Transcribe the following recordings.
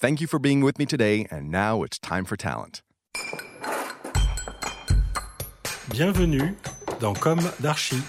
Thank you for being with me today, and now it's time for talent. Bienvenue dans Comme d'Archi.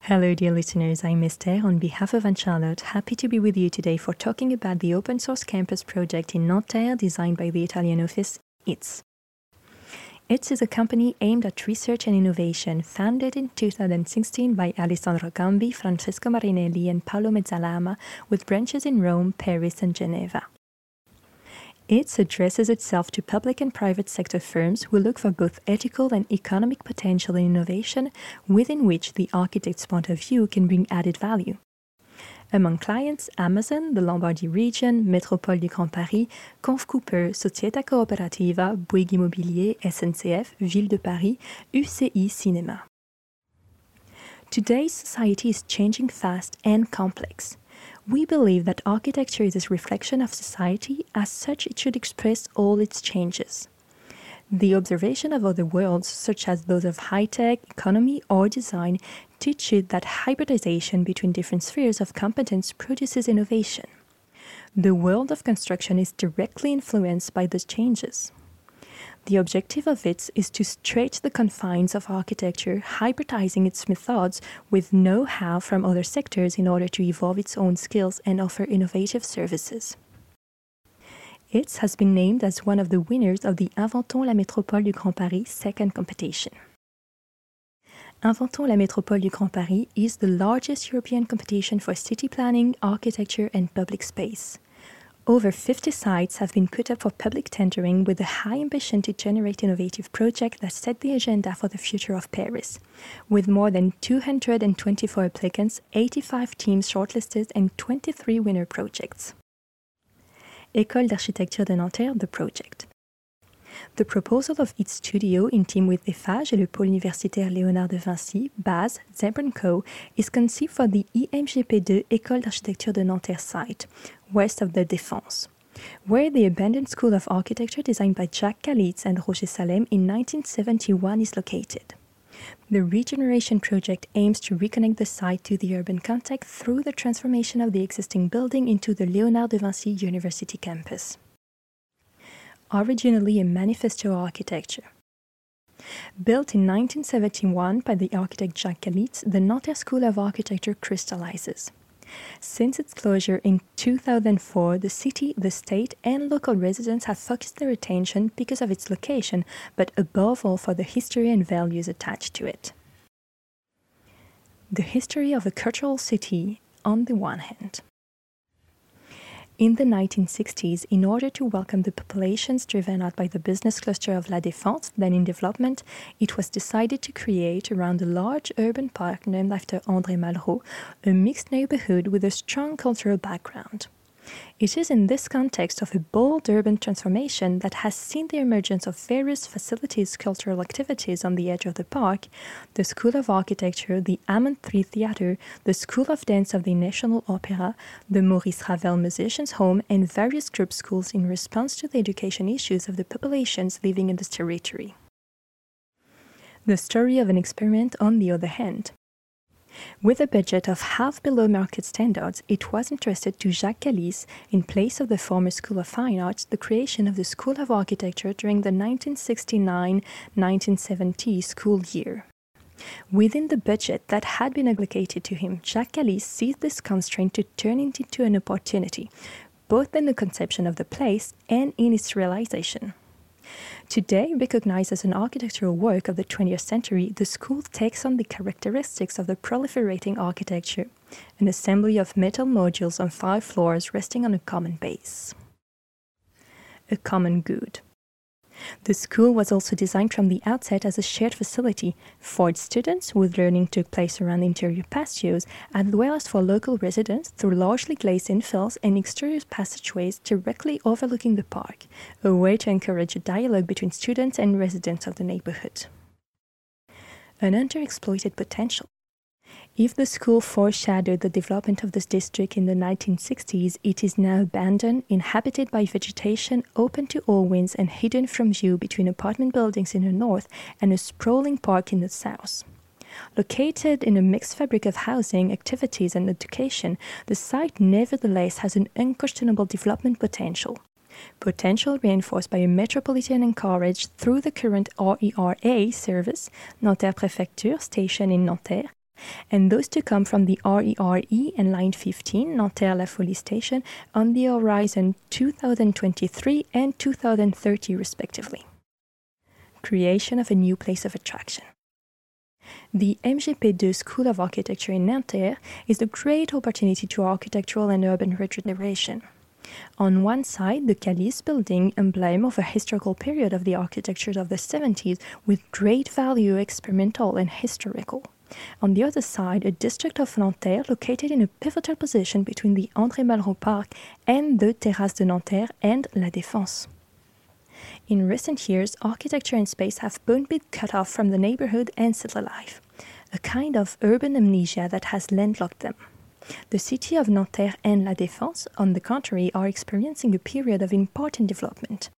Hello, dear listeners. I'm Esther on behalf of Anne Charlotte. Happy to be with you today for talking about the open source campus project in Nanterre designed by the Italian office ITS. ITS is a company aimed at research and innovation, founded in 2016 by Alessandro Gambi, Francesco Marinelli, and Paolo Mezzalama, with branches in Rome, Paris, and Geneva. ITS addresses itself to public and private sector firms who look for both ethical and economic potential in innovation within which the architect's point of view can bring added value. Among clients, Amazon, the Lombardy region, Métropole du Grand Paris, Conf Cooper, Società Cooperativa, Bouygues Immobilier, SNCF, Ville de Paris, UCI Cinéma. Today's society is changing fast and complex. We believe that architecture is a reflection of society, as such, it should express all its changes. The observation of other worlds, such as those of high tech, economy, or design, teach you that hybridization between different spheres of competence produces innovation. The world of construction is directly influenced by those changes. The objective of it is to stretch the confines of architecture, hybridizing its methods with know how from other sectors in order to evolve its own skills and offer innovative services. ITS has been named as one of the winners of the Inventons la Métropole du Grand Paris second competition. Inventons la Métropole du Grand Paris is the largest European competition for city planning, architecture, and public space. Over 50 sites have been put up for public tendering with a high ambition to generate innovative projects that set the agenda for the future of Paris. With more than 224 applicants, 85 teams shortlisted, and 23 winner projects. École d'architecture de Nanterre, the project. The proposal of IT'S studio, in team with Eiffage et le pôle universitaire Léonard de Vinci, BAS, Zebra Co., is conceived for the IMGP2 École d'architecture de Nanterre site, west of the Défense, where the abandoned School of Architecture designed by Jacques Kalisz and Roger Salem in 1971 is located. The regeneration project aims to reconnect the site to the urban context through the transformation of the existing building into the Léonard de Vinci University campus. Originally a manifesto architecture. Built in 1971 by the architect Jacques Kalisz, the Nanterre School of Architecture crystallizes. Since its closure in 2004, the city, the state, and local residents have focused their attention because of its location, but above all for the history and values attached to it. The history of a cultural city, on the one hand. In the 1960s, in order to welcome the populations driven out by the business cluster of La Défense, then in development, it was decided to create around a large urban park named after André Malraux a mixed neighborhood with a strong cultural background. It is in this context of a bold urban transformation that has seen the emergence of various facilities cultural activities on the edge of the park the School of Architecture, the Hammond III Theatre, the School of Dance of the National Opera, the Maurice Ravel Musicians' Home, and various group schools in response to the education issues of the populations living in this territory. The story of an experiment, on the other hand. With a budget of half below market standards, it was entrusted to Jacques Kalisz, in place of the former School of Fine Arts, the creation of the School of Architecture during the 1969 1970 school year. Within the budget that had been allocated to him, Jacques Kalisz seized this constraint to turn it into an opportunity, both in the conception of the place and in its realization. Today, recognized as an architectural work of the 20th century, the school takes on the characteristics of the proliferating architecture, an assembly of metal modules on five floors resting on a common base. A common good. The school was also designed from the outset as a shared facility for its students, whose learning took place around interior patios, as well as for local residents through largely glazed infills and exterior passageways directly overlooking the park, a way to encourage a dialogue between students and residents of the neighborhood. An underexploited potential. If the school foreshadowed the development of this district in the 1960s, it is now abandoned, inhabited by vegetation, open to all winds, and hidden from view between apartment buildings in the north and a sprawling park in the south. Located in a mixed fabric of housing, activities, and education, the site nevertheless has an unquestionable development potential. Potential reinforced by a metropolitan encourage through the current RER A service, Nanterre Préfecture station in Nanterre, and those to come from the RERE and Line 15 Nanterre La Folie station on the horizon 2023 and 2030 respectively. Creation of a new place of attraction. The MGP2 School of Architecture in Nanterre is a great opportunity to architectural and urban regeneration. On one side, the Kalisz building, emblem of a historical period of the architecture of the 70s with great value experimental and historical. On the other side, a district of Nanterre located in a pivotal position between the André Malraux Park and the Terrasse de Nanterre and La Défense. In recent years, architecture and space have both been cut off from the neighborhood and city life, a kind of urban amnesia that has landlocked them. The city of Nanterre and La Défense, on the contrary, are experiencing a period of important development.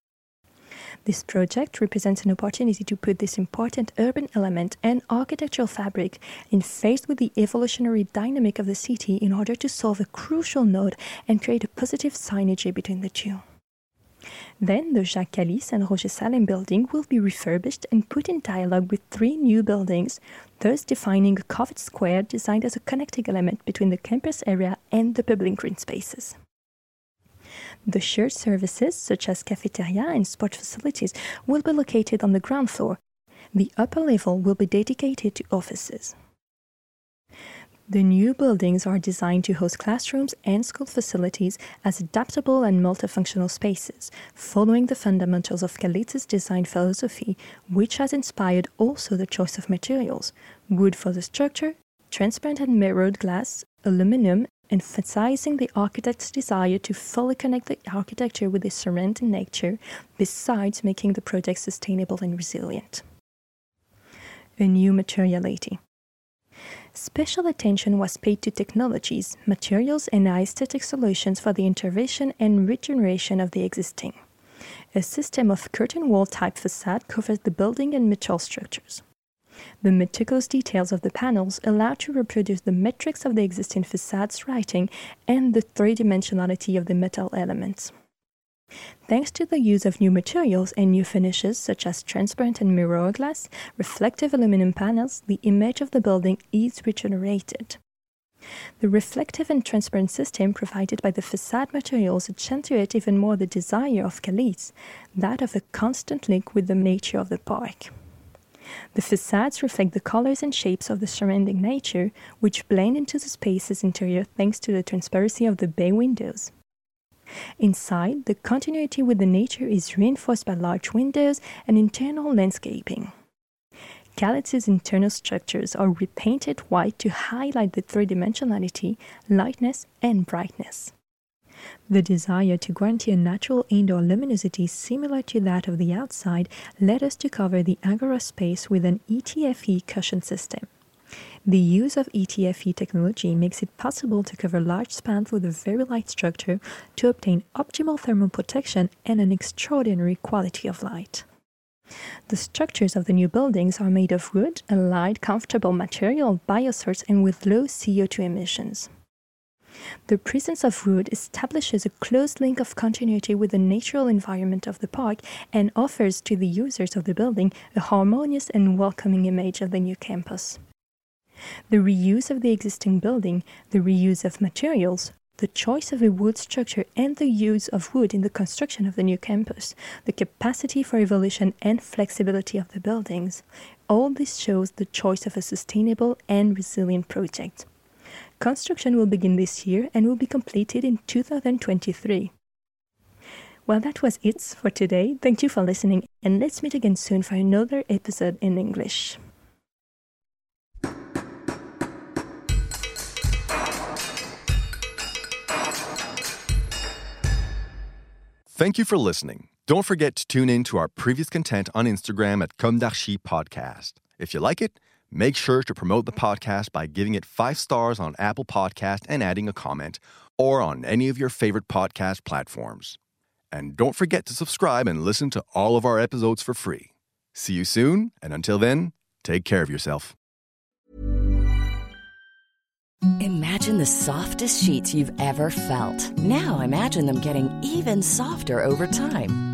This project represents an opportunity to put this important urban element and architectural fabric in phase with the evolutionary dynamic of the city in order to solve a crucial node and create a positive synergy between the two. Then the Jacques Kalisz and Roger Salem building will be refurbished and put in dialogue with three new buildings, thus defining a covered square designed as a connecting element between the campus area and the public green spaces. The shared services, such as cafeteria and sport facilities, will be located on the ground floor. The upper level will be dedicated to offices. The new buildings are designed to host classrooms and school facilities as adaptable and multifunctional spaces, following the fundamentals of Kalisz's design philosophy, which has inspired also the choice of materials wood for the structure, transparent and mirrored glass, aluminum, emphasizing the architect's desire to fully connect the architecture with the surrounding nature, besides making the project sustainable and resilient. A new materiality. Special attention was paid to technologies, materials, and aesthetic solutions for the intervention and regeneration of the existing. A system of curtain wall type facade covers the building and metal structures. The meticulous details of the panels allow to reproduce the metrics of the existing facade's writing and the three dimensionality of the metal elements. Thanks to the use of new materials and new finishes such as transparent and mirror glass, reflective aluminum panels, the image of the building is regenerated. The reflective and transparent system provided by the facade materials accentuate even more the desire of Kalisz, that of a constant link with the nature of the park. The facades reflect the colors and shapes of the surrounding nature, which blend into the space's interior thanks to the transparency of the bay windows. Inside, the continuity with the nature is reinforced by large windows and internal landscaping. Kalisz's internal structures are repainted white to highlight the three dimensionality, lightness, and brightness. The desire to guarantee a natural indoor luminosity similar to that of the outside led us to cover the Agora space with an ETFE cushion system. The use of ETFE technology makes it possible to cover large spans with a very light structure to obtain optimal thermal protection and an extraordinary quality of light. The structures of the new buildings are made of wood, a light, comfortable material, biosourced, and with low CO2 emissions. The presence of wood establishes a close link of continuity with the natural environment of the park and offers to the users of the building a harmonious and welcoming image of the new campus. The reuse of the existing building, the reuse of materials, the choice of a wood structure and the use of wood in the construction of the new campus, the capacity for evolution and flexibility of the buildings, all this shows the choice of a sustainable and resilient project. Construction will begin this year and will be completed in 2023. Well, that was it for today. Thank you for listening, and let's meet again soon for another episode in English. Thank you for listening. Don't forget to tune in to our previous content on Instagram at Comme d'Archi Podcast. If you like it, make sure to promote the podcast by giving it five stars on Apple Podcast and adding a comment, or on any of your favorite podcast platforms. And don't forget to subscribe and listen to all of our episodes for free. See you soon, and until then, take care of yourself. Imagine the softest sheets you've ever felt. Now imagine them getting even softer over time.